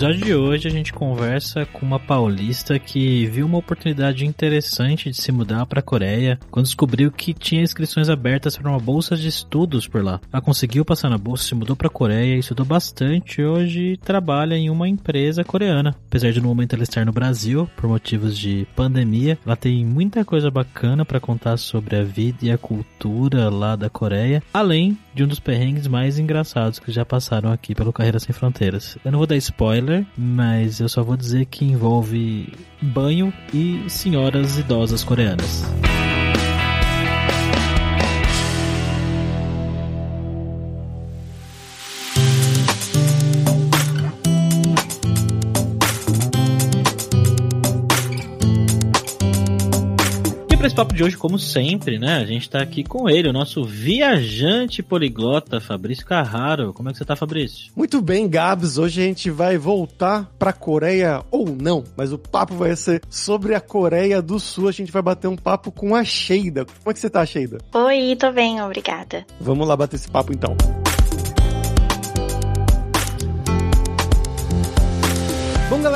Episódio de hoje a gente conversa com uma paulista que viu uma oportunidade interessante de se mudar para a Coreia quando descobriu que tinha inscrições abertas para uma bolsa de estudos por lá. Ela conseguiu passar na bolsa, se mudou para a Coreia, estudou bastante e hoje trabalha em uma empresa coreana. Apesar de no momento ela estar no Brasil por motivos de pandemia, ela tem muita coisa bacana para contar sobre a vida e a cultura lá da Coreia, além de um dos perrengues mais engraçados que já passaram aqui pelo Carreira Sem Fronteiras. Eu não vou dar spoiler, mas eu só vou dizer que envolve banho e senhoras idosas coreanas. Para esse papo de hoje, como sempre, né? A gente tá aqui com ele, o nosso viajante poliglota, Fabrício Carraro. Como é que você tá, Fabrício? Muito bem, Gabs. Hoje a gente vai voltar pra Coreia ou não, mas o papo vai ser sobre a Coreia do Sul. A gente vai bater um papo com a Sheida. Como é que você tá, Sheida? Oi, tô bem, obrigada. Vamos lá bater esse papo então. Bom,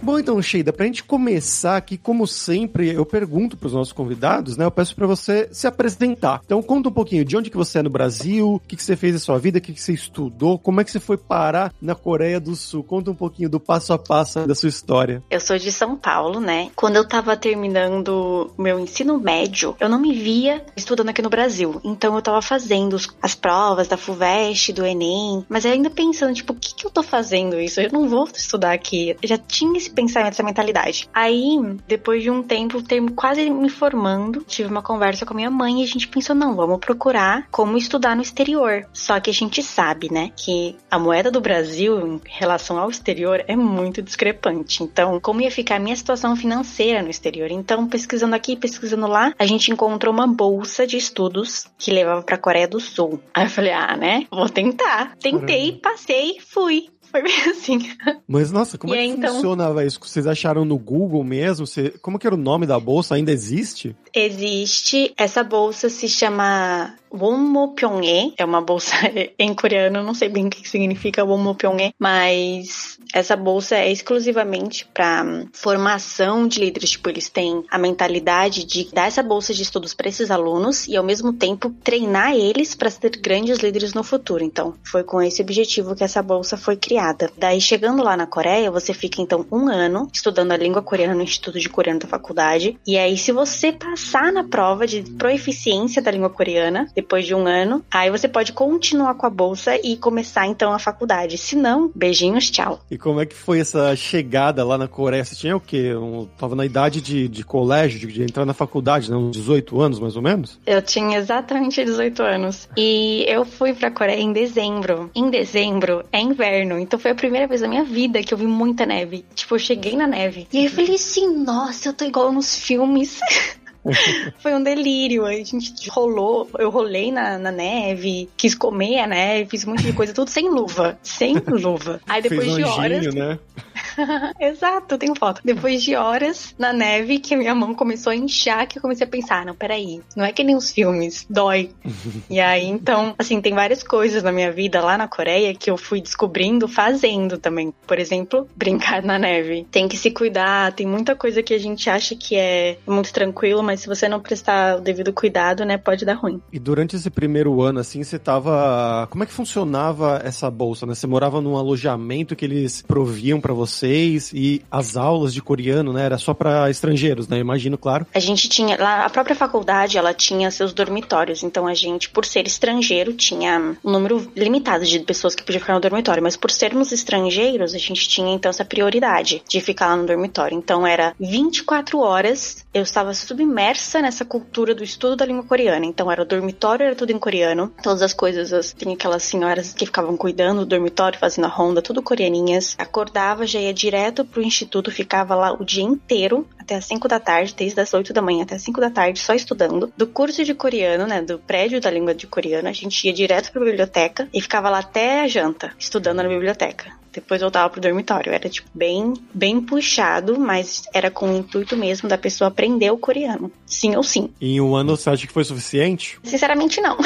Bom, então, Sheida, pra gente começar aqui, como sempre, eu pergunto pros nossos convidados, né? Eu peço para você se apresentar. Então, conta um pouquinho de onde que você é no Brasil, o que, que você fez na sua vida, o que, que você estudou, como é que você foi parar na Coreia do Sul. Conta um pouquinho do passo a passo da sua história. Eu sou de São Paulo, né? Quando eu tava terminando meu ensino médio, eu não me via estudando aqui no Brasil. Então, eu tava fazendo as provas da FUVEST, do Enem, mas ainda pensando, tipo, o que que eu tô fazendo isso? Eu não vou estudar aqui. Eu já tinha esse pensamento, essa mentalidade. Aí, depois de um tempo, ter quase me formando, tive uma conversa com a minha mãe e a gente pensou, não, vamos procurar como estudar no exterior. Só que a gente sabe, né, que a moeda do Brasil em relação ao exterior é muito discrepante. Então, como ia ficar a minha situação financeira no exterior? Então, pesquisando aqui, pesquisando lá, a gente encontrou uma bolsa de estudos que levava para Coreia do Sul. Aí eu falei, ah, né, vou tentar. Tentei, passei, fui. Foi bem assim. Mas, nossa, como e é que então... funcionava isso? Vocês acharam no Google mesmo? Você... Como que era o nome da bolsa? Ainda existe? Existe. Essa bolsa se chama Wonmo Pyonghae. É uma bolsa em coreano, não sei bem o que significa Wonmo Pyonghae, mas essa bolsa é exclusivamente para formação de líderes. Tipo, eles têm a mentalidade de dar essa bolsa de estudos para esses alunos e, ao mesmo tempo, treinar eles para ser grandes líderes no futuro. Então, foi com esse objetivo que essa bolsa foi criada. Daí, chegando lá na Coreia, você fica então um ano estudando a língua coreana no Instituto de Coreano da faculdade. E aí, se você passar na prova de proeficiência da língua coreana, depois de um ano, aí você pode continuar com a bolsa e começar então a faculdade. Se não, beijinhos, tchau. E como é que foi essa chegada lá na Coreia? Você tinha o quê? Um, tava na idade de, de colégio, de, de entrar na faculdade, né? Uns 18 anos, mais ou menos? Eu tinha exatamente 18 anos. E eu fui pra Coreia em dezembro. Em dezembro é inverno, então foi a primeira vez na minha vida que eu vi muita neve. Tipo, eu cheguei na neve. E aí eu falei assim, nossa, eu tô igual nos filmes. Foi um delírio. A gente rolou, eu rolei na, na, neve, quis comer a neve, fiz um monte de coisa, tudo sem luva. Sem luva. Aí depois Fez de horas. Né? Exato, eu tenho foto. Depois de horas na neve, que minha mão começou a inchar, que eu comecei a pensar: não, peraí, não é que nem os filmes, dói. e aí, então, assim, tem várias coisas na minha vida lá na Coreia que eu fui descobrindo fazendo também. Por exemplo, brincar na neve. Tem que se cuidar, tem muita coisa que a gente acha que é muito tranquilo, mas se você não prestar o devido cuidado, né, pode dar ruim. E durante esse primeiro ano, assim, você tava. Como é que funcionava essa bolsa, né? Você morava num alojamento que eles proviam para você e as aulas de coreano, né? Era só para estrangeiros, né? Imagino, claro. A gente tinha lá a própria faculdade, ela tinha seus dormitórios, então a gente, por ser estrangeiro, tinha um número limitado de pessoas que podiam ficar no dormitório, mas por sermos estrangeiros, a gente tinha então essa prioridade de ficar lá no dormitório. Então era 24 horas, eu estava submersa nessa cultura do estudo da língua coreana. Então era o dormitório, era tudo em coreano, todas as coisas, as, tinha aquelas senhoras que ficavam cuidando do dormitório, fazendo a ronda, tudo coreaninhas. Acordava, já ia direto pro instituto, ficava lá o dia inteiro, até as 5 da tarde, desde as 8 da manhã até as 5 da tarde, só estudando. Do curso de coreano, né, do prédio da língua de coreano, a gente ia direto pra biblioteca e ficava lá até a janta, estudando na biblioteca depois voltava pro dormitório. Era, tipo, bem, bem puxado, mas era com o intuito mesmo da pessoa aprender o coreano. Sim ou sim. E em um ano você acha que foi suficiente? Sinceramente, não.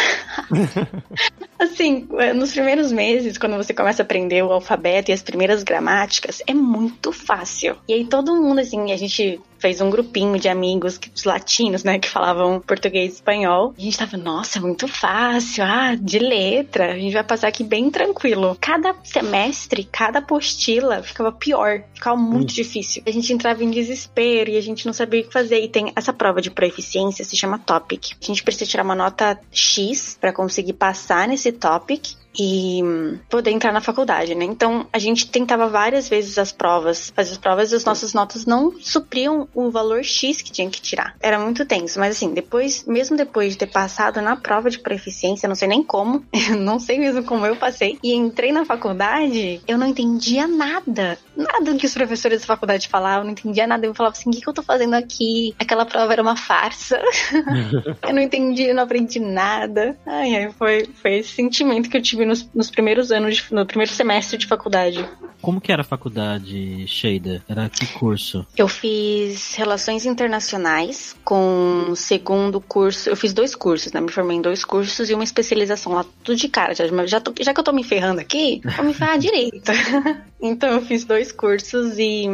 assim, nos primeiros meses, quando você começa a aprender o alfabeto e as primeiras gramáticas, é muito fácil. E aí todo mundo, assim, a gente fez um grupinho de amigos os latinos, né, que falavam português e espanhol. E a gente tava, nossa, muito fácil, ah, de letra, a gente vai passar aqui bem tranquilo. Cada semestre, cada apostila ficava pior, ficava muito hum. difícil. A gente entrava em desespero e a gente não sabia o que fazer. E tem essa prova de proeficiência, se chama TOPIC. A gente precisa tirar uma nota X para conseguir passar nesse TOPIC e poder entrar na faculdade, né? Então a gente tentava várias vezes as provas, fazer as provas e as nossas notas não supriam o valor X que tinha que tirar. Era muito tenso, mas assim, depois, mesmo depois de ter passado na prova de proficiência, não sei nem como, não sei mesmo como eu passei, e entrei na faculdade, eu não entendia nada. Nada do que os professores da faculdade falavam, não entendia nada. Eu falava assim: o que, que eu tô fazendo aqui? Aquela prova era uma farsa. eu não entendi, não aprendi nada. Ai, ai, foi, foi esse sentimento que eu tive nos, nos primeiros anos, de, no primeiro semestre de faculdade. Como que era a faculdade, Sheida? Era que curso? Eu fiz Relações Internacionais com segundo curso. Eu fiz dois cursos, né? Me formei em dois cursos e uma especialização lá, tudo de cara. Já, já, tô, já que eu tô me ferrando aqui, vou me ferrar direito. então eu fiz dois cursos e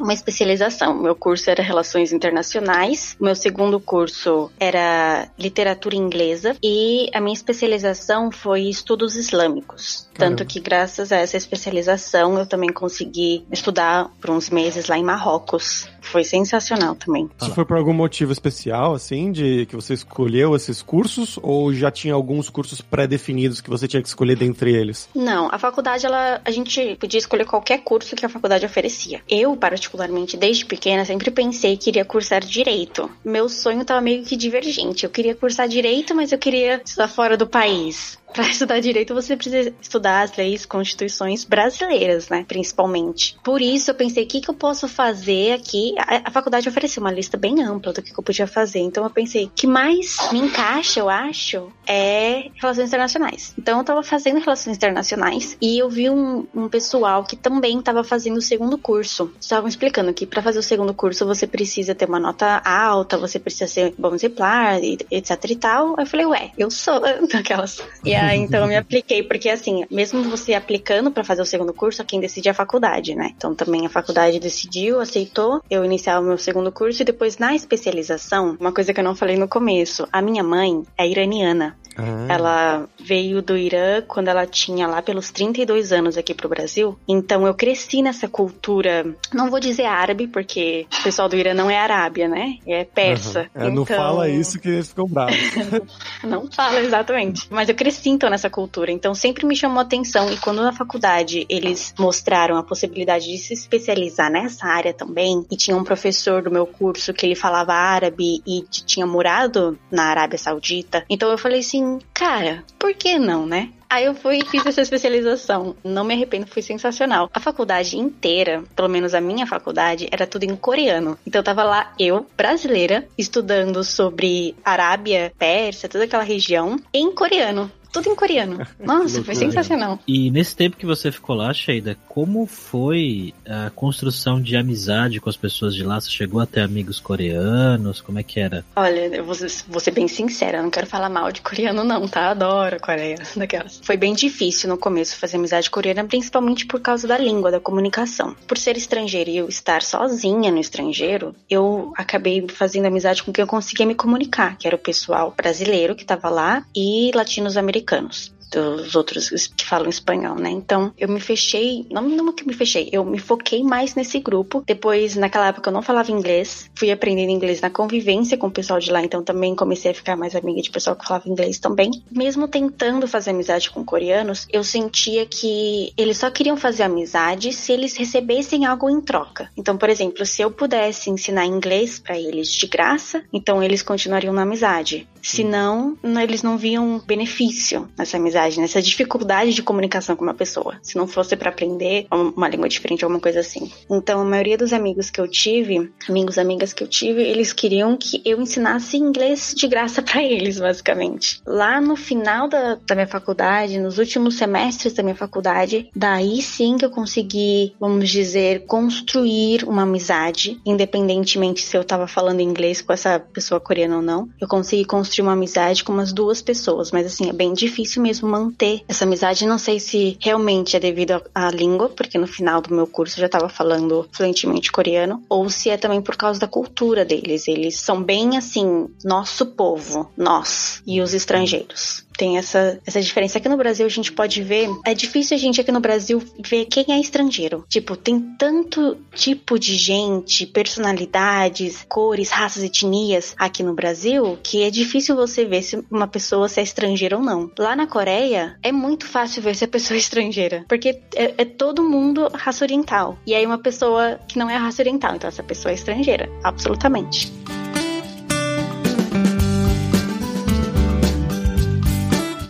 uma especialização. Meu curso era Relações Internacionais, meu segundo curso era Literatura Inglesa e a minha especialização foi Estudos Islâmicos. Caramba. Tanto que, graças a essa especialização, eu também consegui estudar por uns meses lá em Marrocos. Foi sensacional também. Isso foi por algum motivo especial, assim, de que você escolheu esses cursos ou já tinha alguns cursos pré-definidos que você tinha que escolher dentre eles? Não, a faculdade, ela, a gente podia escolher qualquer curso que a faculdade oferecia. Eu, particularmente, desde pequena, sempre pensei que iria cursar direito. Meu sonho estava meio que divergente. Eu queria cursar direito, mas eu queria estudar fora do país para estudar direito você precisa estudar as leis, constituições brasileiras, né, principalmente. Por isso eu pensei, o que, que eu posso fazer aqui? A, a faculdade ofereceu uma lista bem ampla do que, que eu podia fazer, então eu pensei, que mais me encaixa, eu acho, é relações internacionais. Então eu tava fazendo relações internacionais e eu vi um, um pessoal que também tava fazendo o segundo curso. Estavam explicando que para fazer o segundo curso você precisa ter uma nota alta, você precisa ser bom exemplar, etc e tal. Eu falei, ué, eu sou daquelas. E então eu me apliquei, porque assim, mesmo você aplicando para fazer o segundo curso, quem decide é a faculdade, né? Então também a faculdade decidiu, aceitou eu iniciar o meu segundo curso e depois na especialização, uma coisa que eu não falei no começo, a minha mãe é iraniana. Ah. Ela veio do Irã quando ela tinha lá pelos 32 anos aqui pro Brasil. Então eu cresci nessa cultura, não vou dizer árabe, porque o pessoal do Irã não é Arábia, né? É persa. Uhum. É, então... Não fala isso que eles ficam bravos. não fala, exatamente. Mas eu cresci então nessa cultura, então sempre me chamou atenção. E quando na faculdade eles mostraram a possibilidade de se especializar nessa área também, e tinha um professor do meu curso que ele falava árabe e tinha morado na Arábia Saudita, então eu falei assim, cara, por que não, né? Aí eu fui e fiz essa especialização. Não me arrependo, foi sensacional. A faculdade inteira, pelo menos a minha faculdade, era tudo em coreano. Então tava lá, eu, brasileira, estudando sobre Arábia, Pérsia, toda aquela região, em coreano tudo em coreano. Nossa, foi sensacional. E nesse tempo que você ficou lá, Sheida, como foi a construção de amizade com as pessoas de lá? Você chegou a ter amigos coreanos? Como é que era? Olha, eu vou, vou ser bem sincera, não quero falar mal de coreano não, tá? Adoro Coreia, daquelas. Foi bem difícil no começo fazer amizade coreana, principalmente por causa da língua, da comunicação. Por ser estrangeira e eu estar sozinha no estrangeiro, eu acabei fazendo amizade com quem eu conseguia me comunicar, que era o pessoal brasileiro que tava lá e latinos americanos americanos. Dos outros que falam espanhol, né? Então eu me fechei, não, não que me fechei, eu me foquei mais nesse grupo. Depois, naquela época, eu não falava inglês, fui aprendendo inglês na convivência com o pessoal de lá, então também comecei a ficar mais amiga de pessoal que falava inglês também. Mesmo tentando fazer amizade com coreanos, eu sentia que eles só queriam fazer amizade se eles recebessem algo em troca. Então, por exemplo, se eu pudesse ensinar inglês para eles de graça, então eles continuariam na amizade. Se não, eles não viam benefício nessa amizade, nessa dificuldade de comunicação com uma pessoa. Se não fosse para aprender uma língua diferente, alguma coisa assim. Então, a maioria dos amigos que eu tive, amigos, amigas que eu tive, eles queriam que eu ensinasse inglês de graça para eles, basicamente. Lá no final da, da minha faculdade, nos últimos semestres da minha faculdade, daí sim que eu consegui, vamos dizer, construir uma amizade, independentemente se eu tava falando inglês com essa pessoa coreana ou não. Eu consegui construir uma amizade com umas duas pessoas, mas assim, é bem difícil mesmo manter essa amizade. Não sei se realmente é devido à língua, porque no final do meu curso eu já tava falando fluentemente coreano, ou se é também por causa da cultura deles. Eles são bem assim, nosso povo, nós e os estrangeiros tem essa, essa diferença. Aqui no Brasil a gente pode ver. É difícil a gente aqui no Brasil ver quem é estrangeiro. Tipo, tem tanto tipo de gente, personalidades, cores, raças, etnias aqui no Brasil que é difícil você ver se uma pessoa se é estrangeira ou não. Lá na Coreia é muito fácil ver se a pessoa é estrangeira. Porque é, é todo mundo raça oriental. E aí uma pessoa que não é raça oriental. Então essa pessoa é estrangeira. Absolutamente.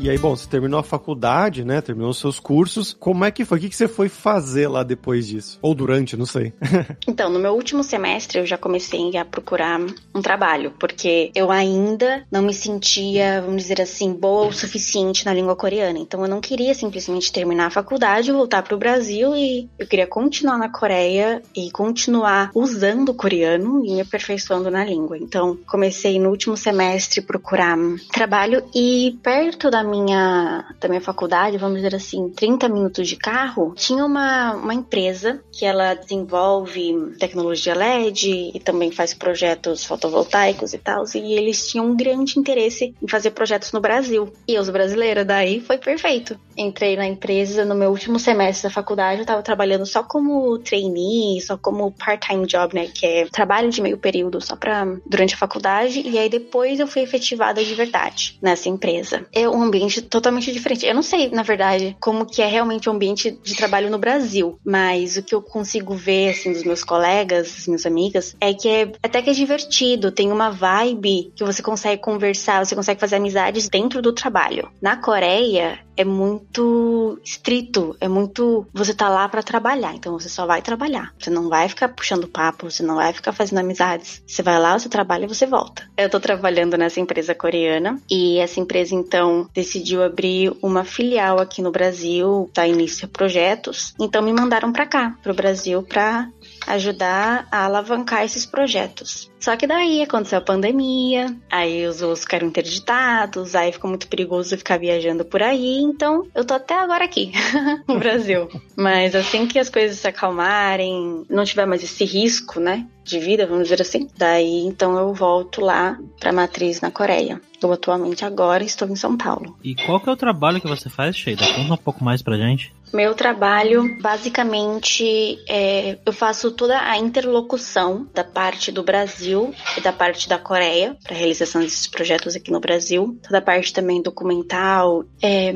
E aí, bom, você terminou a faculdade, né? Terminou os seus cursos. Como é que foi? O que você foi fazer lá depois disso? Ou durante, não sei. então, no meu último semestre, eu já comecei a procurar um trabalho, porque eu ainda não me sentia, vamos dizer assim, boa o suficiente na língua coreana. Então, eu não queria simplesmente terminar a faculdade, voltar para o Brasil e eu queria continuar na Coreia e continuar usando o coreano e me aperfeiçoando na língua. Então, comecei no último semestre procurar trabalho e perto da minha minha, da minha faculdade, vamos dizer assim, 30 minutos de carro, tinha uma, uma empresa que ela desenvolve tecnologia LED e também faz projetos fotovoltaicos e tal, e eles tinham um grande interesse em fazer projetos no Brasil. E os brasileiros daí foi perfeito. Entrei na empresa no meu último semestre da faculdade, eu tava trabalhando só como trainee, só como part-time job, né, que é trabalho de meio período só para durante a faculdade, e aí depois eu fui efetivada de verdade nessa empresa. É um ambiente ambiente totalmente diferente. Eu não sei, na verdade, como que é realmente o ambiente de trabalho no Brasil, mas o que eu consigo ver, assim, dos meus colegas, das minhas amigas, é que é até que é divertido, tem uma vibe que você consegue conversar, você consegue fazer amizades dentro do trabalho. Na Coreia, é muito estrito, é muito. Você tá lá para trabalhar, então você só vai trabalhar. Você não vai ficar puxando papo, você não vai ficar fazendo amizades. Você vai lá, você trabalha e você volta. Eu tô trabalhando nessa empresa coreana e essa empresa então decidiu abrir uma filial aqui no Brasil, tá início a projetos. Então me mandaram para cá, pro Brasil, para ajudar a alavancar esses projetos. Só que daí aconteceu a pandemia, aí os voos ficaram interditados, aí ficou muito perigoso ficar viajando por aí, então eu tô até agora aqui, no Brasil. Mas assim que as coisas se acalmarem, não tiver mais esse risco, né, de vida, vamos dizer assim, daí então eu volto lá pra matriz na Coreia. Eu atualmente agora estou em São Paulo. E qual que é o trabalho que você faz, Sheida? Conta um pouco mais pra gente. Meu trabalho, basicamente, é, eu faço toda a interlocução da parte do Brasil e da parte da Coreia para realização desses projetos aqui no Brasil. Toda a parte também documental, é,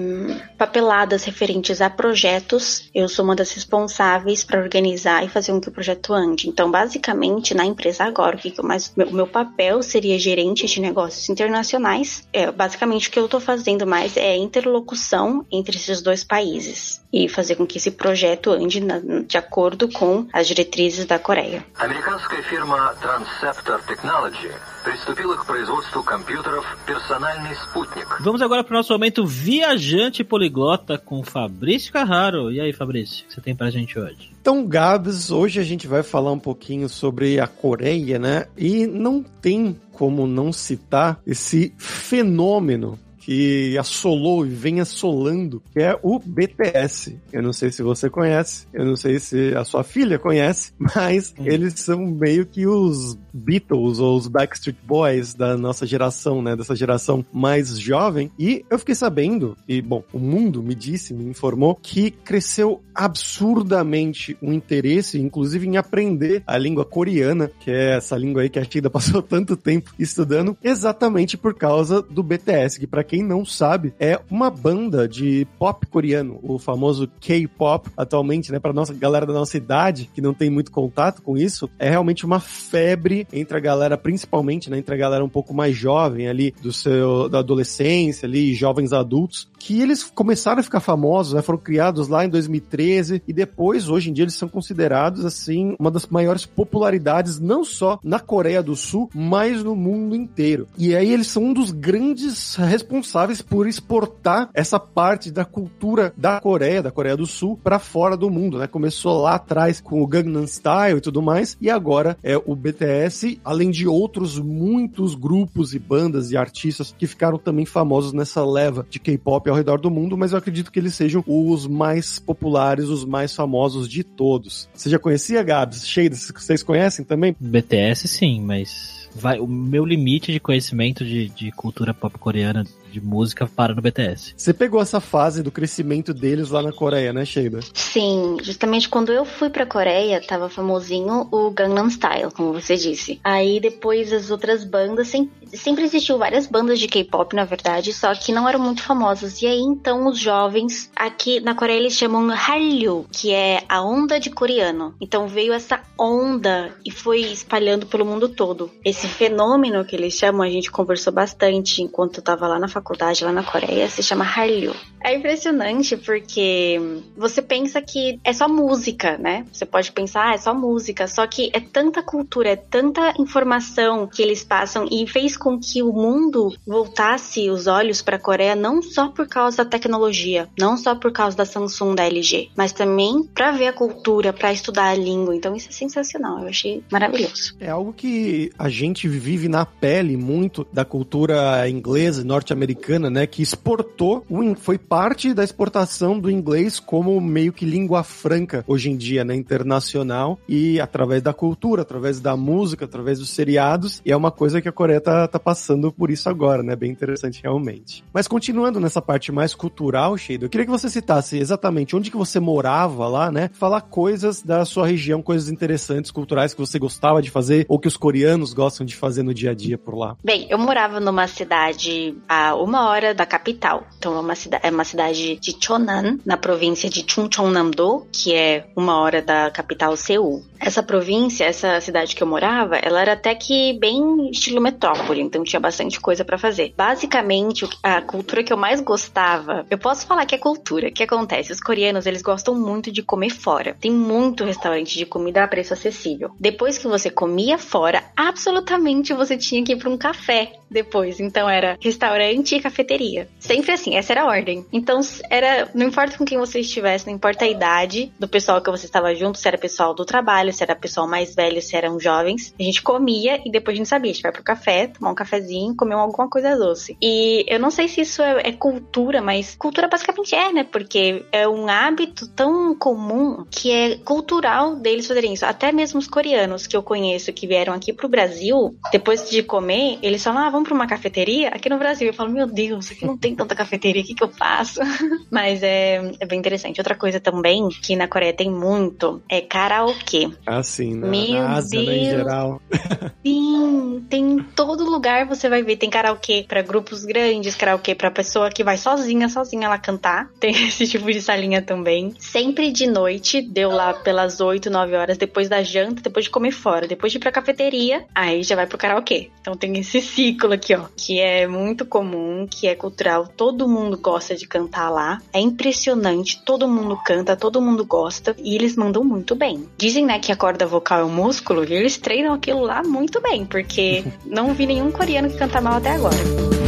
papeladas referentes a projetos. Eu sou uma das responsáveis para organizar e fazer com que o projeto ande. Então, basicamente, na empresa agora, o que eu mais, meu, meu papel seria gerente de negócios internacionais. É, basicamente, o que eu estou fazendo mais é a interlocução entre esses dois países e fazer com que esse projeto ande na, de acordo com as diretrizes da Coreia. Американская фирма Transceptor Technology приступила к производству компьютеров «Персональный спутник». Vamos agora para o nosso momento viajante poliglota com Fabrício Carraro. E aí, Fabrício, o que você tem para a gente hoje? Então, Gabs, hoje a gente vai falar um pouquinho sobre a Coreia, né? E não tem como não citar esse fenômeno que assolou e vem assolando, que é o BTS. Eu não sei se você conhece, eu não sei se a sua filha conhece, mas hum. eles são meio que os Beatles ou os Backstreet Boys da nossa geração, né? Dessa geração mais jovem. E eu fiquei sabendo, e bom, o mundo me disse, me informou, que cresceu absurdamente o interesse, inclusive em aprender a língua coreana, que é essa língua aí que a Tida passou tanto tempo estudando, exatamente por causa do BTS, que para quem não sabe, é uma banda de pop coreano, o famoso K-pop atualmente, né, para nossa galera da nossa idade que não tem muito contato com isso, é realmente uma febre entre a galera, principalmente, né, entre a galera um pouco mais jovem ali do seu da adolescência ali, jovens adultos, que eles começaram a ficar famosos, né, foram criados lá em 2013 e depois hoje em dia eles são considerados assim uma das maiores popularidades não só na Coreia do Sul, mas no mundo inteiro. E aí eles são um dos grandes responsáveis por exportar essa parte da cultura da Coreia, da Coreia do Sul, para fora do mundo, né? Começou lá atrás com o Gangnam Style e tudo mais, e agora é o BTS, além de outros muitos grupos e bandas e artistas que ficaram também famosos nessa leva de K-pop ao redor do mundo, mas eu acredito que eles sejam os mais populares, os mais famosos de todos. Você já conhecia, Gabs? Shades, vocês conhecem também? BTS sim, mas vai, o meu limite de conhecimento de, de cultura pop coreana de música para no BTS. Você pegou essa fase do crescimento deles lá na Coreia, né, Sheila? Sim, justamente quando eu fui pra Coreia, tava famosinho o Gangnam Style, como você disse. Aí depois as outras bandas, sempre, sempre existiu várias bandas de K-pop, na verdade, só que não eram muito famosas. E aí então os jovens, aqui na Coreia eles chamam Hallyu, que é a onda de coreano. Então veio essa onda e foi espalhando pelo mundo todo. Esse fenômeno que eles chamam, a gente conversou bastante enquanto eu tava lá na faculdade lá na Coreia se chama Hallyu. É impressionante porque você pensa que é só música, né? Você pode pensar, ah, é só música, só que é tanta cultura, é tanta informação que eles passam e fez com que o mundo voltasse os olhos para a Coreia não só por causa da tecnologia, não só por causa da Samsung, da LG, mas também para ver a cultura, para estudar a língua. Então isso é sensacional, eu achei maravilhoso. É algo que a gente vive na pele muito da cultura inglesa, norte-americana americana, né, que exportou, foi parte da exportação do inglês como meio que língua franca hoje em dia, né, internacional e através da cultura, através da música, através dos seriados, e é uma coisa que a Coreia tá, tá passando por isso agora, né, bem interessante realmente. Mas continuando nessa parte mais cultural, Shade, eu queria que você citasse exatamente onde que você morava lá, né, falar coisas da sua região, coisas interessantes, culturais que você gostava de fazer ou que os coreanos gostam de fazer no dia a dia por lá. Bem, eu morava numa cidade a uma hora da capital. Então é uma, cida é uma cidade de Chonan, na província de Chungcheongnam-do, que é uma hora da capital Seul. Essa província, essa cidade que eu morava, ela era até que bem estilo metrópole, então tinha bastante coisa para fazer. Basicamente, a cultura que eu mais gostava, eu posso falar que é cultura. O que acontece? Os coreanos, eles gostam muito de comer fora. Tem muito restaurante de comida a preço acessível. Depois que você comia fora, absolutamente você tinha que ir para um café depois. Então era restaurante e cafeteria. Sempre assim, essa era a ordem. Então era, não importa com quem você estivesse, não importa a idade do pessoal que você estava junto, se era pessoal do trabalho, se era pessoal mais velho, se eram jovens, a gente comia e depois a gente sabia, a gente vai pro café, tomar um cafezinho, comer alguma coisa doce. E eu não sei se isso é, é cultura, mas cultura basicamente é, né? Porque é um hábito tão comum que é cultural deles fazerem isso. Até mesmo os coreanos que eu conheço que vieram aqui pro Brasil, depois de comer, eles falam, ah, vamos pra uma cafeteria? Aqui no Brasil. Eu falo, meu Deus, aqui não tem tanta cafeteria, o que, que eu faço? Mas é, é bem interessante. Outra coisa também que na Coreia tem muito é karaokê. Ah, sim, na, Meu na Ásia, né, em geral. Sim, tem em todo lugar você vai ver. Tem karaokê para grupos grandes, karaokê para pessoa que vai sozinha, sozinha ela cantar. Tem esse tipo de salinha também. Sempre de noite, deu lá pelas 8, 9 horas, depois da janta, depois de comer fora, depois de ir pra cafeteria, aí já vai pro karaokê. Então tem esse ciclo aqui, ó, que é muito comum, que é cultural. Todo mundo gosta de cantar lá. É impressionante, todo mundo canta, todo mundo gosta e eles mandam muito bem. Dizem, né, que a corda vocal é um músculo e eles treinam aquilo lá muito bem, porque não vi nenhum coreano que canta mal até agora.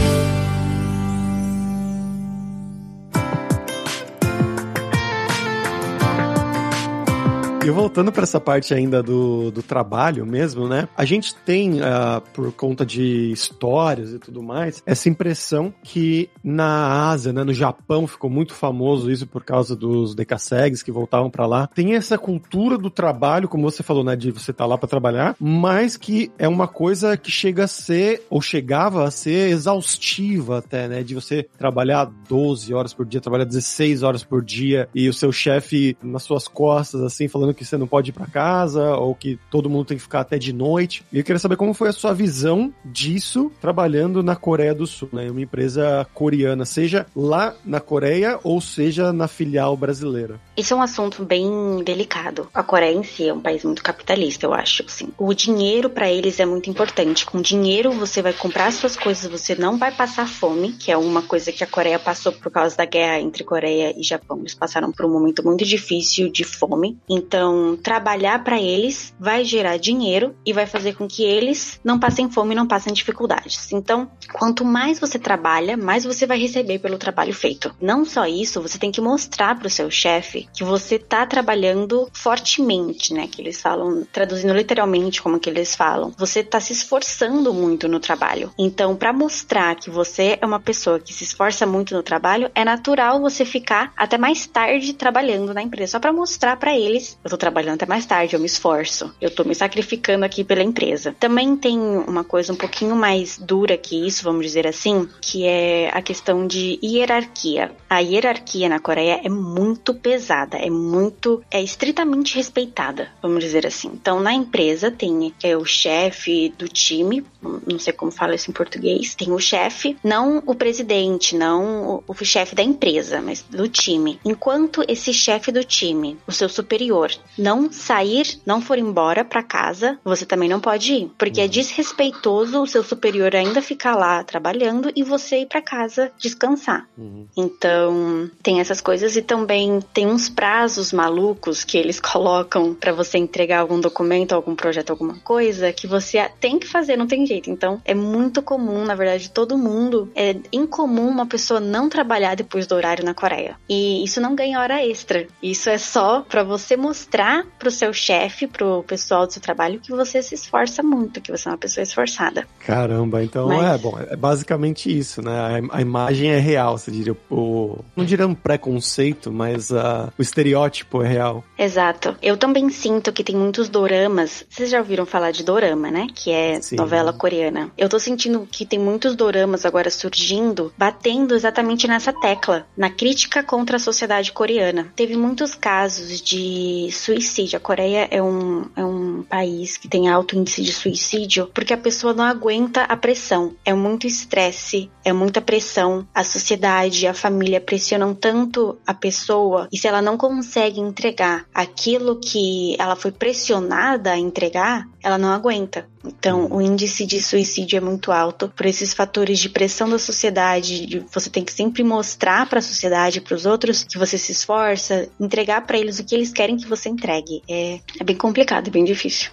E voltando para essa parte ainda do, do trabalho mesmo, né? A gente tem, uh, por conta de histórias e tudo mais, essa impressão que na Ásia, né, no Japão, ficou muito famoso isso por causa dos decassegues que voltavam para lá. Tem essa cultura do trabalho, como você falou, né, de você estar tá lá para trabalhar, mas que é uma coisa que chega a ser, ou chegava a ser exaustiva até, né? De você trabalhar 12 horas por dia, trabalhar 16 horas por dia e o seu chefe nas suas costas, assim, falando que você não pode ir para casa ou que todo mundo tem que ficar até de noite. E eu queria saber como foi a sua visão disso trabalhando na Coreia do Sul, né? Uma empresa coreana, seja lá na Coreia ou seja na filial brasileira. Isso é um assunto bem delicado. A Coreia em si é um país muito capitalista, eu acho, assim. O dinheiro para eles é muito importante. Com dinheiro você vai comprar suas coisas, você não vai passar fome, que é uma coisa que a Coreia passou por causa da guerra entre Coreia e Japão. Eles passaram por um momento muito difícil de fome. Então, trabalhar para eles vai gerar dinheiro e vai fazer com que eles não passem fome e não passem dificuldades. Então, quanto mais você trabalha, mais você vai receber pelo trabalho feito. Não só isso, você tem que mostrar para o seu chefe que você tá trabalhando fortemente, né? Que eles falam, traduzindo literalmente como que eles falam. Você tá se esforçando muito no trabalho. Então, para mostrar que você é uma pessoa que se esforça muito no trabalho, é natural você ficar até mais tarde trabalhando na empresa, só para mostrar para eles, eu tô trabalhando até mais tarde, eu me esforço, eu tô me sacrificando aqui pela empresa. Também tem uma coisa um pouquinho mais dura que isso, vamos dizer assim, que é a questão de hierarquia. A hierarquia na Coreia é muito pesada, é muito, é estritamente respeitada, vamos dizer assim. Então, na empresa tem é, o chefe do time, não sei como fala isso em português, tem o chefe, não o presidente, não o, o chefe da empresa, mas do time. Enquanto esse chefe do time, o seu superior, não sair, não for embora para casa, você também não pode ir, porque é uhum. desrespeitoso o seu superior ainda ficar lá trabalhando e você ir para casa descansar. Uhum. Então, tem essas coisas e também tem uns prazos malucos que eles colocam para você entregar algum documento, algum projeto, alguma coisa que você tem que fazer, não tem jeito. Então, é muito comum, na verdade, todo mundo é incomum uma pessoa não trabalhar depois do horário na Coreia. E isso não ganha hora extra. Isso é só para você mostrar pro seu chefe, pro pessoal do seu trabalho que você se esforça muito, que você é uma pessoa esforçada. Caramba, então Mas... é bom, é basicamente isso, né? A, a imagem é real, você diria, o não diria um preconceito, mas uh, o estereótipo é real. Exato. Eu também sinto que tem muitos doramas. Vocês já ouviram falar de dorama, né? Que é Sim. novela coreana. Eu tô sentindo que tem muitos doramas agora surgindo, batendo exatamente nessa tecla, na crítica contra a sociedade coreana. Teve muitos casos de suicídio. A Coreia é um, é um país que tem alto índice de suicídio porque a pessoa não aguenta a pressão. É muito estresse, é muita pressão. A sociedade, a família pressionam tanto a pessoa e se ela não consegue entregar aquilo que ela foi pressionada a entregar, ela não aguenta. Então, o índice de suicídio é muito alto por esses fatores de pressão da sociedade, de você tem que sempre mostrar para a sociedade, para os outros, que você se esforça, entregar para eles o que eles querem que você entregue. É, é bem complicado, é bem difícil.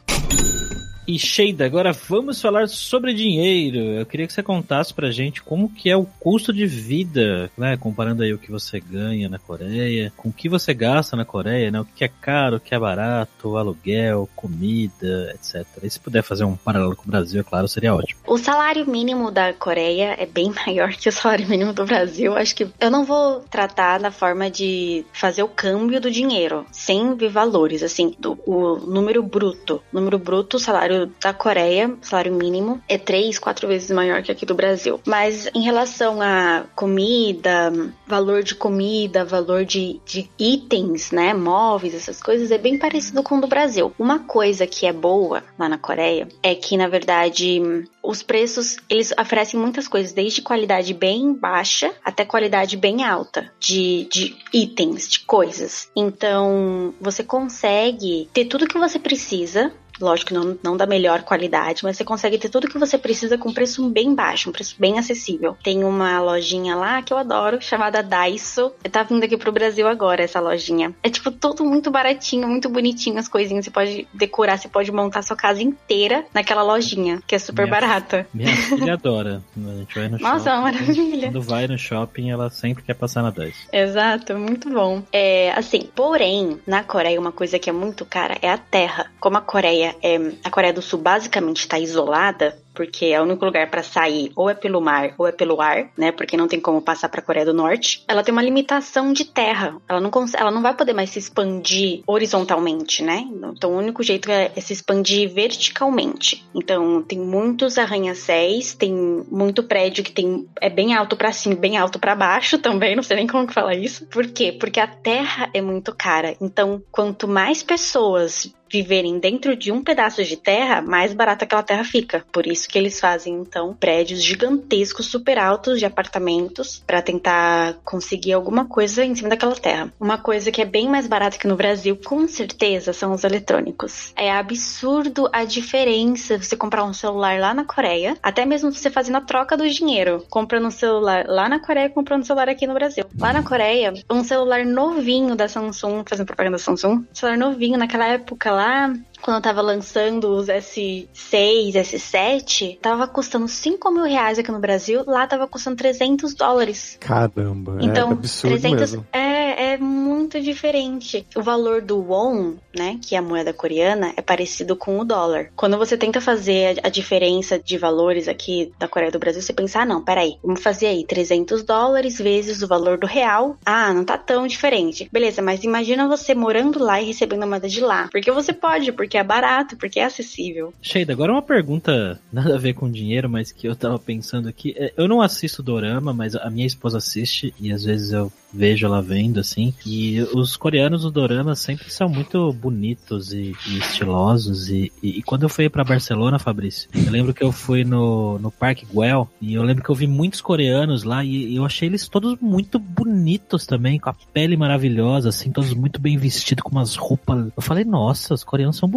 E Sheida, agora vamos falar sobre dinheiro. Eu queria que você contasse pra gente como que é o custo de vida, né? Comparando aí o que você ganha na Coreia, com o que você gasta na Coreia, né? O que é caro, o que é barato, aluguel, comida, etc. E se puder fazer um paralelo com o Brasil, é claro, seria ótimo. O salário mínimo da Coreia é bem maior que o salário mínimo do Brasil. Acho que eu não vou tratar da forma de fazer o câmbio do dinheiro, sem ver valores, assim, do, o número bruto. Número bruto, salário salário da Coreia, salário mínimo, é três, quatro vezes maior que aqui do Brasil. Mas em relação a comida, valor de comida, valor de, de itens, né, móveis, essas coisas, é bem parecido com o do Brasil. Uma coisa que é boa lá na Coreia é que, na verdade, os preços, eles oferecem muitas coisas, desde qualidade bem baixa até qualidade bem alta de, de itens, de coisas. Então, você consegue ter tudo que você precisa Lógico que não, não da melhor qualidade, mas você consegue ter tudo que você precisa com preço bem baixo, um preço bem acessível. Tem uma lojinha lá que eu adoro, chamada Daiso. Tá vindo aqui pro Brasil agora essa lojinha. É tipo tudo muito baratinho, muito bonitinho as coisinhas. Você pode decorar, você pode montar sua casa inteira naquela lojinha, que é super Minha- barata. Minha filha adora. A gente vai no Nossa, é uma shopping. maravilha. Quando vai no shopping, ela sempre quer passar na 10. Exato, muito bom. É, assim, porém, na Coreia, uma coisa que é muito cara é a terra. Como a Coreia é. A Coreia do Sul basicamente está isolada. Porque é o único lugar para sair ou é pelo mar ou é pelo ar, né? Porque não tem como passar para a Coreia do Norte. Ela tem uma limitação de terra. Ela não, cons- ela não vai poder mais se expandir horizontalmente, né? Então o único jeito é, é se expandir verticalmente. Então tem muitos arranha-céus, tem muito prédio que tem é bem alto para cima, bem alto para baixo também, não sei nem como que fala isso. Por quê? Porque a terra é muito cara. Então, quanto mais pessoas viverem dentro de um pedaço de terra, mais barata aquela terra fica. Por isso que eles fazem então prédios gigantescos, super altos de apartamentos para tentar conseguir alguma coisa em cima daquela terra. Uma coisa que é bem mais barata que no Brasil, com certeza, são os eletrônicos. É absurdo a diferença você comprar um celular lá na Coreia, até mesmo você fazendo a troca do dinheiro, comprando um celular lá na Coreia, comprando um celular aqui no Brasil. Lá na Coreia, um celular novinho da Samsung, fazendo propaganda da Samsung, celular novinho naquela época lá, quando eu tava lançando os S6, S7, tava custando 5 mil reais aqui no Brasil, lá tava custando 300 dólares. Caramba, Então, é absurdo 300 mesmo. é, é muito diferente. O valor do won, né, que é a moeda coreana, é parecido com o dólar. Quando você tenta fazer a, a diferença de valores aqui da Coreia do Brasil, você pensa, ah, não, peraí, vamos fazer aí 300 dólares vezes o valor do real. Ah, não tá tão diferente. Beleza, mas imagina você morando lá e recebendo a moeda de lá. Porque você pode, porque é barato, porque é acessível. Sheida, agora uma pergunta nada a ver com dinheiro, mas que eu tava pensando aqui. É, Eu não assisto Dorama, mas a minha esposa assiste e às vezes eu vejo ela vendo assim. E os coreanos no Dorama sempre são muito bonitos e, e estilosos. E, e- e quando eu fui pra Barcelona, Fabrício, eu lembro que eu fui no, no Parque Güell e eu lembro que eu vi muitos coreanos lá e eu achei eles todos muito bonitos também, com a pele maravilhosa, assim, todos muito bem vestidos, com umas roupas. Eu falei, nossa, os coreanos são bonitos,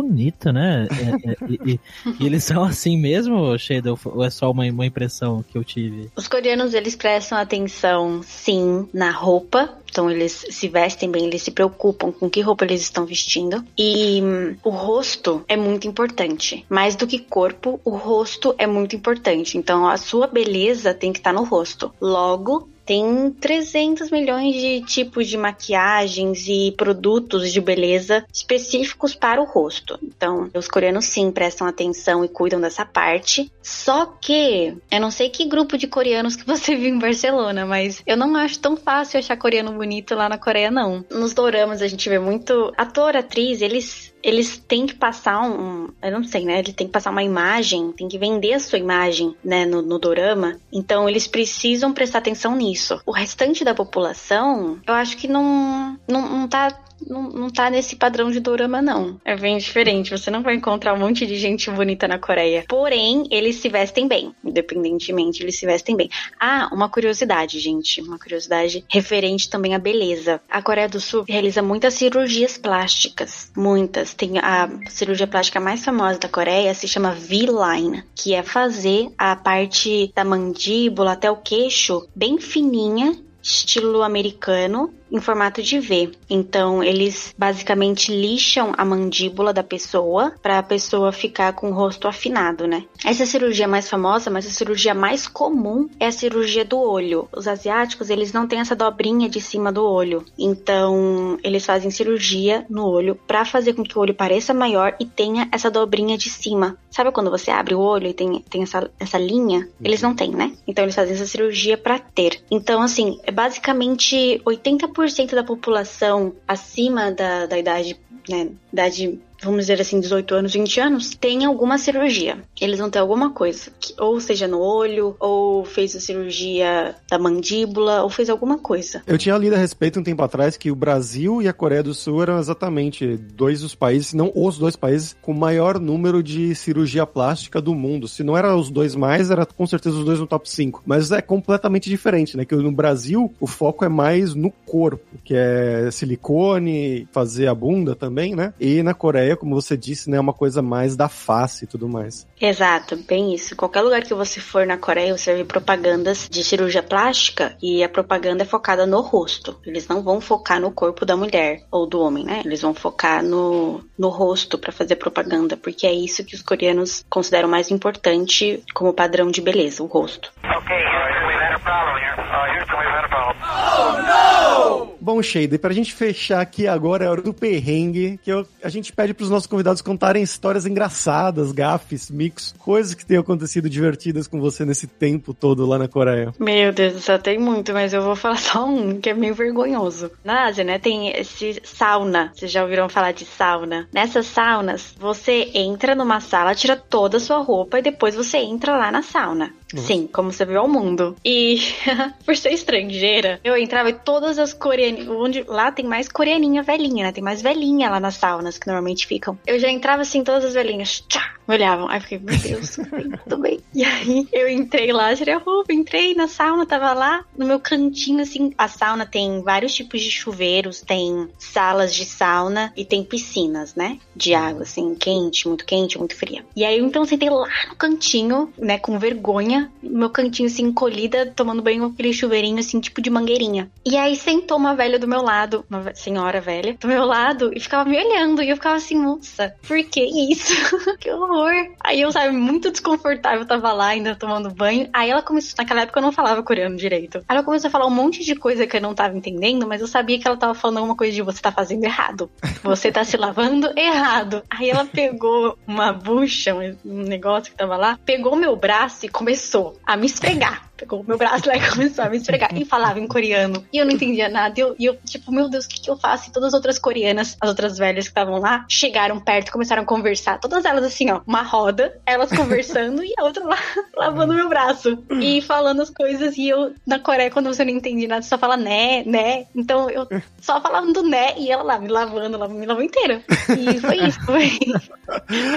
né? É, é, e, e- e eles são assim mesmo, Sheida? Ou é só uma, uma impressão que eu tive? Os coreanos, eles prestam atenção, sim, na roupa. Então, eles se vestem bem, eles se preocupam com que roupa eles estão vestindo. E hum, o rosto é muito importante. Mais do que corpo, o rosto é muito importante. Então, a sua beleza tem que estar no rosto. Logo, tem 300 milhões de tipos de maquiagens e produtos de beleza específicos para o rosto. Então, os coreanos sim prestam atenção e cuidam dessa parte. Só que eu não sei que grupo de coreanos que você viu em Barcelona, mas eu não acho tão fácil achar coreano bonito lá na Coreia, não. Nos doramas a gente vê muito ator, atriz, eles eles têm que passar um. Eu não sei, né? Ele tem que passar uma imagem, tem que vender a sua imagem, né, no, no dorama. Então eles precisam prestar atenção nisso. O restante da população, eu acho que não, não, não tá. Não, não tá nesse padrão de dorama, não. É bem diferente. Você não vai encontrar um monte de gente bonita na Coreia. Porém, eles se vestem bem. Independentemente, eles se vestem bem. Ah, uma curiosidade, gente. Uma curiosidade referente também à beleza. A Coreia do Sul realiza muitas cirurgias plásticas. Muitas. Tem a cirurgia plástica mais famosa da Coreia, se chama V-Line, que é fazer a parte da mandíbula até o queixo bem fininha, estilo americano, em formato de V. Então, eles basicamente lixam a mandíbula da pessoa para a pessoa ficar com o rosto afinado, né? Essa cirurgia é mais famosa, mas a cirurgia mais comum é a cirurgia do olho. Os asiáticos, eles não têm essa dobrinha de cima do olho. Então, eles fazem cirurgia no olho para fazer com que o olho pareça maior e tenha essa dobrinha de cima. Sabe quando você abre o olho e tem, tem essa, essa linha? Eles não têm, né? Então, eles fazem essa cirurgia para ter. Então, assim, é basicamente 80% da população acima da, da idade, né, idade vamos dizer assim, 18 anos, 20 anos, tem alguma cirurgia. Eles vão ter alguma coisa. Que, ou seja no olho, ou fez a cirurgia da mandíbula, ou fez alguma coisa. Eu tinha lido a respeito um tempo atrás que o Brasil e a Coreia do Sul eram exatamente dois dos países, se não os dois países, com maior número de cirurgia plástica do mundo. Se não era os dois mais, era com certeza os dois no top 5. Mas é completamente diferente, né? Que no Brasil o foco é mais no corpo, que é silicone, fazer a bunda também, né? E na Coreia Coreia, como você disse, né, é uma coisa mais da face e tudo mais. Exato, bem isso. Qualquer lugar que você for na Coreia, você vê propagandas de cirurgia plástica e a propaganda é focada no rosto. Eles não vão focar no corpo da mulher ou do homem, né? Eles vão focar no, no rosto para fazer propaganda, porque é isso que os coreanos consideram mais importante como padrão de beleza, o rosto. Okay, we've had a problem here. Uh, Houston, we've had a problem. Oh, no! Bom, Shade, pra gente fechar aqui agora é a hora do perrengue, que eu, a gente pede pros nossos convidados contarem histórias engraçadas, gafes, mix, coisas que tenham acontecido divertidas com você nesse tempo todo lá na Coreia. Meu Deus céu, tem muito, mas eu vou falar só um, que é meio vergonhoso. Na Ásia, né, tem esse sauna. Vocês já ouviram falar de sauna? Nessas saunas, você entra numa sala, tira toda a sua roupa e depois você entra lá na sauna. Uhum. Sim, como você vê ao mundo. E por ser estrangeira, eu entrava em todas as coreaninhas. Onde lá tem mais coreaninha velhinha, né? Tem mais velhinha lá nas saunas que normalmente ficam. Eu já entrava assim, todas as velhinhas. Tchá, me olhavam. Aí eu fiquei, meu Deus, tudo bem. E aí eu entrei lá, tirei a roupa, entrei na sauna, tava lá no meu cantinho, assim. A sauna tem vários tipos de chuveiros, tem salas de sauna e tem piscinas, né? De água, assim, quente, muito quente, muito fria. E aí então sentei lá no cantinho, né, com vergonha no meu cantinho, assim, encolhida, tomando banho com aquele chuveirinho, assim, tipo de mangueirinha. E aí sentou uma velha do meu lado, uma senhora velha, do meu lado, e ficava me olhando. E eu ficava assim, moça, por que isso? que horror. Aí eu, sabe, muito desconfortável, tava lá ainda tomando banho. Aí ela começou, naquela época eu não falava coreano direito. Aí ela começou a falar um monte de coisa que eu não tava entendendo, mas eu sabia que ela tava falando alguma coisa de você tá fazendo errado. Você tá se lavando errado. Aí ela pegou uma bucha, um negócio que tava lá, pegou meu braço e começou começou a me esfregar pegou o meu braço lá e começou a me esfregar. E falava em coreano. E eu não entendia nada. E eu, e eu tipo, meu Deus, o que, que eu faço? E todas as outras coreanas, as outras velhas que estavam lá, chegaram perto e começaram a conversar. Todas elas assim, ó, uma roda, elas conversando e a outra lá lavando meu braço. E falando as coisas. E eu, na Coreia, quando você não entende nada, só fala né, né. Então eu só falando né e ela lá me lavando, me lavou inteira. E foi isso. Foi.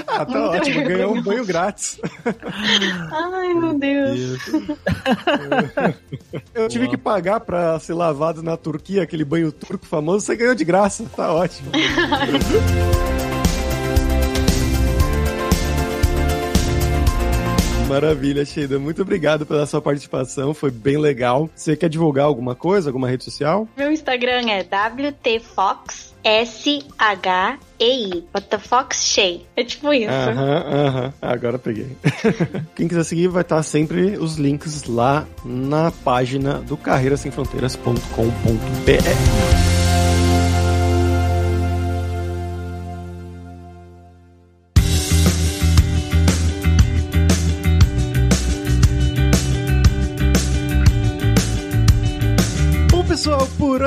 Ah, tá Muito ótimo. Ganhou um banho grátis. Ai, meu Deus. Eu tive que pagar pra ser lavado na Turquia, aquele banho turco famoso, você ganhou de graça, tá ótimo. Maravilha, Sheida. Muito obrigado pela sua participação, foi bem legal. Você quer divulgar alguma coisa, alguma rede social? Meu Instagram é WTFox S-H-E-I. What the Fox Shay. É tipo isso. Aham, aham. Agora peguei. Quem quiser seguir vai estar sempre os links lá na página do carreirasemfronteiras.com.br.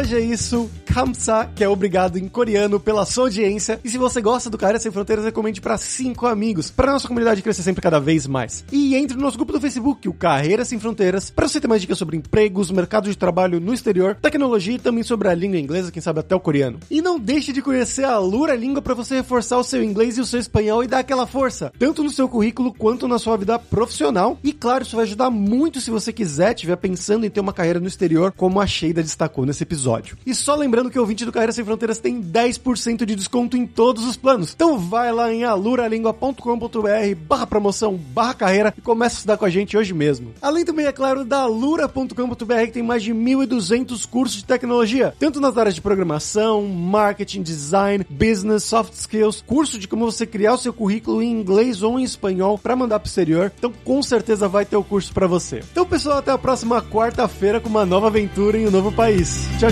hoje é isso. Kamsa, que é obrigado em coreano pela sua audiência. E se você gosta do Carreira Sem Fronteiras, recomende para cinco amigos, para nossa comunidade crescer sempre cada vez mais. E entre no nosso grupo do Facebook, o Carreira Sem Fronteiras, para você ter mais dicas sobre empregos, mercado de trabalho no exterior, tecnologia e também sobre a língua inglesa, quem sabe até o coreano. E não deixe de conhecer a Lura Língua para você reforçar o seu inglês e o seu espanhol e dar aquela força, tanto no seu currículo quanto na sua vida profissional. E claro, isso vai ajudar muito se você quiser, estiver pensando em ter uma carreira no exterior, como a Sheida destacou nesse episódio. E só lembrando que o ouvinte do Carreira Sem Fronteiras tem 10% de desconto em todos os planos. Então vai lá em aluralingua.com.br barra promoção barra carreira e começa a estudar com a gente hoje mesmo. Além também, é claro, da alura.com.br que tem mais de 1.200 cursos de tecnologia, tanto nas áreas de programação, marketing, design, business, soft skills, curso de como você criar o seu currículo em inglês ou em espanhol para mandar pro exterior. Então com certeza vai ter o curso para você. Então pessoal, até a próxima quarta-feira com uma nova aventura em um novo país. Tchau,